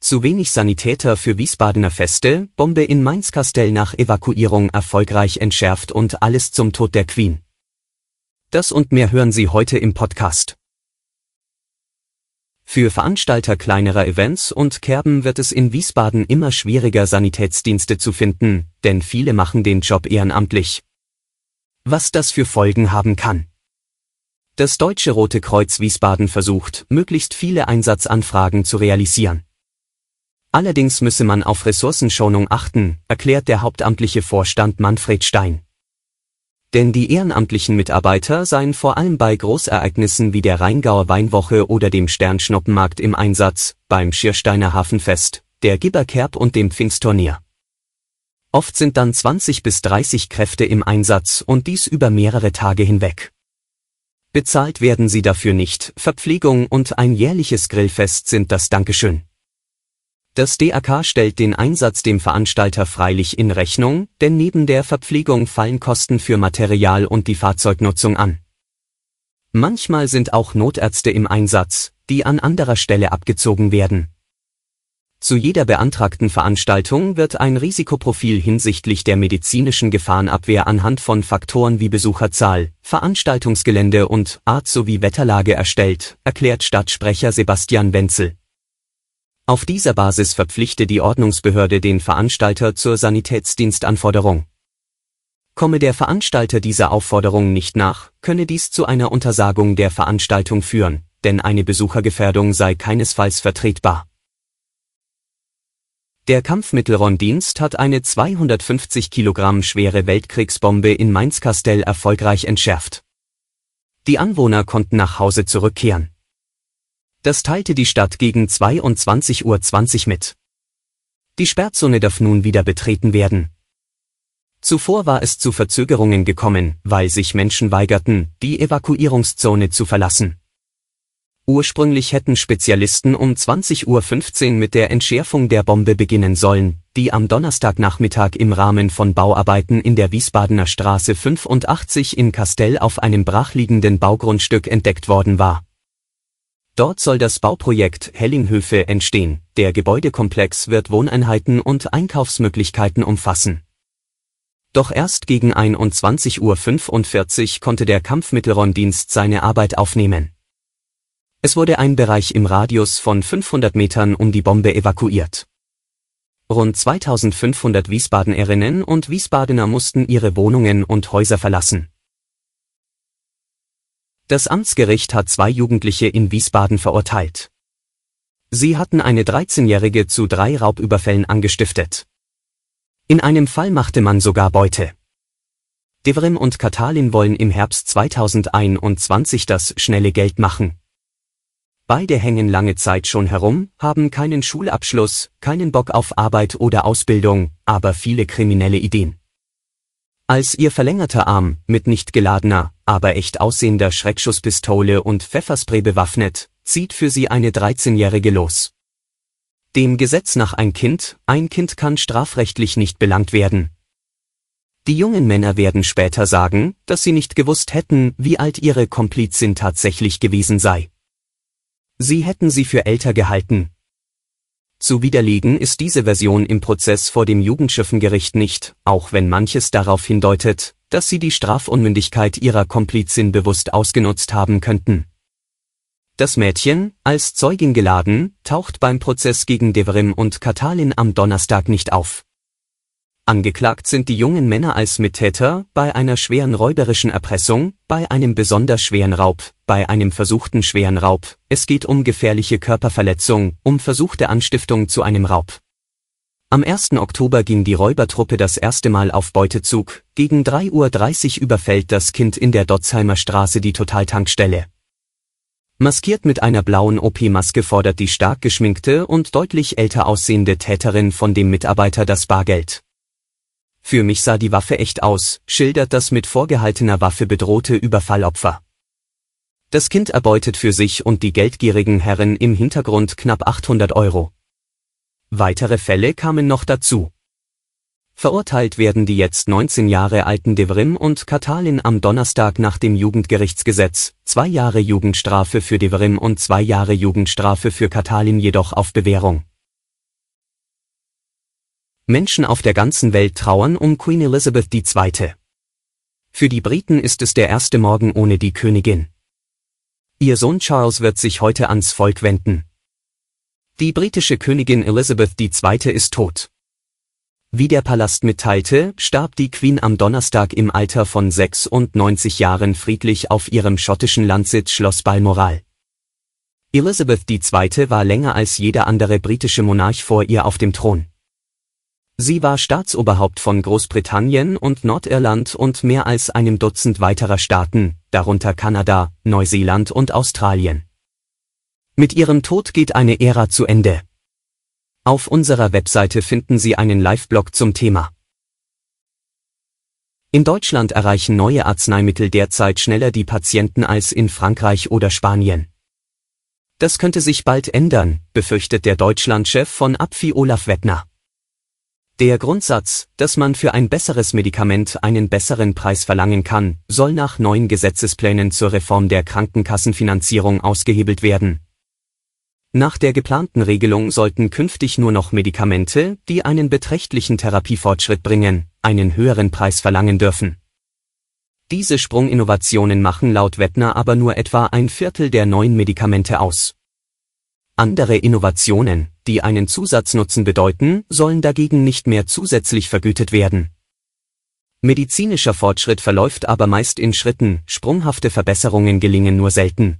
Zu wenig Sanitäter für Wiesbadener Feste, Bombe in Mainz-Kastell nach Evakuierung erfolgreich entschärft und alles zum Tod der Queen. Das und mehr hören Sie heute im Podcast. Für Veranstalter kleinerer Events und Kerben wird es in Wiesbaden immer schwieriger, Sanitätsdienste zu finden, denn viele machen den Job ehrenamtlich. Was das für Folgen haben kann. Das Deutsche Rote Kreuz Wiesbaden versucht, möglichst viele Einsatzanfragen zu realisieren. Allerdings müsse man auf Ressourcenschonung achten, erklärt der hauptamtliche Vorstand Manfred Stein. Denn die ehrenamtlichen Mitarbeiter seien vor allem bei Großereignissen wie der Rheingauer Weinwoche oder dem Sternschnoppenmarkt im Einsatz, beim Schiersteiner Hafenfest, der Gibberkerb und dem Pfingstturnier. Oft sind dann 20 bis 30 Kräfte im Einsatz und dies über mehrere Tage hinweg. Bezahlt werden sie dafür nicht, Verpflegung und ein jährliches Grillfest sind das Dankeschön. Das DAK stellt den Einsatz dem Veranstalter freilich in Rechnung, denn neben der Verpflegung fallen Kosten für Material und die Fahrzeugnutzung an. Manchmal sind auch Notärzte im Einsatz, die an anderer Stelle abgezogen werden. Zu jeder beantragten Veranstaltung wird ein Risikoprofil hinsichtlich der medizinischen Gefahrenabwehr anhand von Faktoren wie Besucherzahl, Veranstaltungsgelände und Art sowie Wetterlage erstellt, erklärt Stadtsprecher Sebastian Wenzel. Auf dieser Basis verpflichte die Ordnungsbehörde den Veranstalter zur Sanitätsdienstanforderung. Komme der Veranstalter dieser Aufforderung nicht nach, könne dies zu einer Untersagung der Veranstaltung führen, denn eine Besuchergefährdung sei keinesfalls vertretbar. Der Kampfmittelronddienst hat eine 250 Kilogramm schwere Weltkriegsbombe in Mainz-Kastell erfolgreich entschärft. Die Anwohner konnten nach Hause zurückkehren. Das teilte die Stadt gegen 22.20 Uhr mit. Die Sperrzone darf nun wieder betreten werden. Zuvor war es zu Verzögerungen gekommen, weil sich Menschen weigerten, die Evakuierungszone zu verlassen. Ursprünglich hätten Spezialisten um 20.15 Uhr mit der Entschärfung der Bombe beginnen sollen, die am Donnerstagnachmittag im Rahmen von Bauarbeiten in der Wiesbadener Straße 85 in Kastell auf einem brachliegenden Baugrundstück entdeckt worden war. Dort soll das Bauprojekt Hellinghöfe entstehen. Der Gebäudekomplex wird Wohneinheiten und Einkaufsmöglichkeiten umfassen. Doch erst gegen 21.45 Uhr konnte der Kampfmittelronddienst seine Arbeit aufnehmen. Es wurde ein Bereich im Radius von 500 Metern um die Bombe evakuiert. Rund 2500 Wiesbadenerinnen und Wiesbadener mussten ihre Wohnungen und Häuser verlassen. Das Amtsgericht hat zwei Jugendliche in Wiesbaden verurteilt. Sie hatten eine 13-Jährige zu drei Raubüberfällen angestiftet. In einem Fall machte man sogar Beute. Devrim und Katalin wollen im Herbst 2021 das schnelle Geld machen. Beide hängen lange Zeit schon herum, haben keinen Schulabschluss, keinen Bock auf Arbeit oder Ausbildung, aber viele kriminelle Ideen. Als ihr verlängerter Arm, mit nicht geladener, aber echt aussehender Schreckschusspistole und Pfefferspray bewaffnet, zieht für sie eine 13-Jährige los. Dem Gesetz nach ein Kind, ein Kind kann strafrechtlich nicht belangt werden. Die jungen Männer werden später sagen, dass sie nicht gewusst hätten, wie alt ihre Komplizin tatsächlich gewesen sei. Sie hätten sie für älter gehalten, zu widerlegen ist diese Version im Prozess vor dem Jugendschiffengericht nicht, auch wenn manches darauf hindeutet, dass sie die Strafunmündigkeit ihrer Komplizin bewusst ausgenutzt haben könnten. Das Mädchen, als Zeugin geladen, taucht beim Prozess gegen Deverim und Katalin am Donnerstag nicht auf. Angeklagt sind die jungen Männer als Mittäter bei einer schweren räuberischen Erpressung, bei einem besonders schweren Raub, bei einem versuchten schweren Raub. Es geht um gefährliche Körperverletzung, um versuchte Anstiftung zu einem Raub. Am 1. Oktober ging die Räubertruppe das erste Mal auf Beutezug. Gegen 3.30 Uhr überfällt das Kind in der Dotzheimer Straße die Totaltankstelle. Maskiert mit einer blauen OP-Maske fordert die stark geschminkte und deutlich älter aussehende Täterin von dem Mitarbeiter das Bargeld. Für mich sah die Waffe echt aus, schildert das mit vorgehaltener Waffe bedrohte Überfallopfer. Das Kind erbeutet für sich und die geldgierigen Herren im Hintergrund knapp 800 Euro. Weitere Fälle kamen noch dazu. Verurteilt werden die jetzt 19 Jahre alten Devrim und Katalin am Donnerstag nach dem Jugendgerichtsgesetz, zwei Jahre Jugendstrafe für Devrim und zwei Jahre Jugendstrafe für Katalin jedoch auf Bewährung. Menschen auf der ganzen Welt trauern um Queen Elizabeth II. Für die Briten ist es der erste Morgen ohne die Königin. Ihr Sohn Charles wird sich heute ans Volk wenden. Die britische Königin Elizabeth II. ist tot. Wie der Palast mitteilte, starb die Queen am Donnerstag im Alter von 96 Jahren friedlich auf ihrem schottischen Landsitz Schloss Balmoral. Elizabeth II. war länger als jeder andere britische Monarch vor ihr auf dem Thron. Sie war Staatsoberhaupt von Großbritannien und Nordirland und mehr als einem Dutzend weiterer Staaten, darunter Kanada, Neuseeland und Australien. Mit ihrem Tod geht eine Ära zu Ende. Auf unserer Webseite finden Sie einen Live-Blog zum Thema. In Deutschland erreichen neue Arzneimittel derzeit schneller die Patienten als in Frankreich oder Spanien. Das könnte sich bald ändern, befürchtet der Deutschlandchef von APFI Olaf Wettner. Der Grundsatz, dass man für ein besseres Medikament einen besseren Preis verlangen kann, soll nach neuen Gesetzesplänen zur Reform der Krankenkassenfinanzierung ausgehebelt werden, nach der geplanten Regelung sollten künftig nur noch Medikamente, die einen beträchtlichen Therapiefortschritt bringen, einen höheren Preis verlangen dürfen. Diese Sprunginnovationen machen laut Wettner aber nur etwa ein Viertel der neuen Medikamente aus. Andere Innovationen, die einen Zusatznutzen bedeuten, sollen dagegen nicht mehr zusätzlich vergütet werden. Medizinischer Fortschritt verläuft aber meist in Schritten, sprunghafte Verbesserungen gelingen nur selten.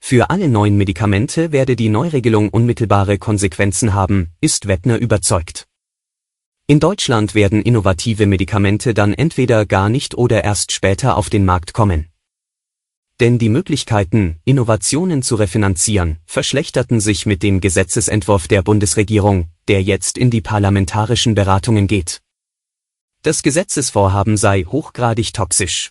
Für alle neuen Medikamente werde die Neuregelung unmittelbare Konsequenzen haben, ist Wettner überzeugt. In Deutschland werden innovative Medikamente dann entweder gar nicht oder erst später auf den Markt kommen. Denn die Möglichkeiten, Innovationen zu refinanzieren, verschlechterten sich mit dem Gesetzesentwurf der Bundesregierung, der jetzt in die parlamentarischen Beratungen geht. Das Gesetzesvorhaben sei hochgradig toxisch.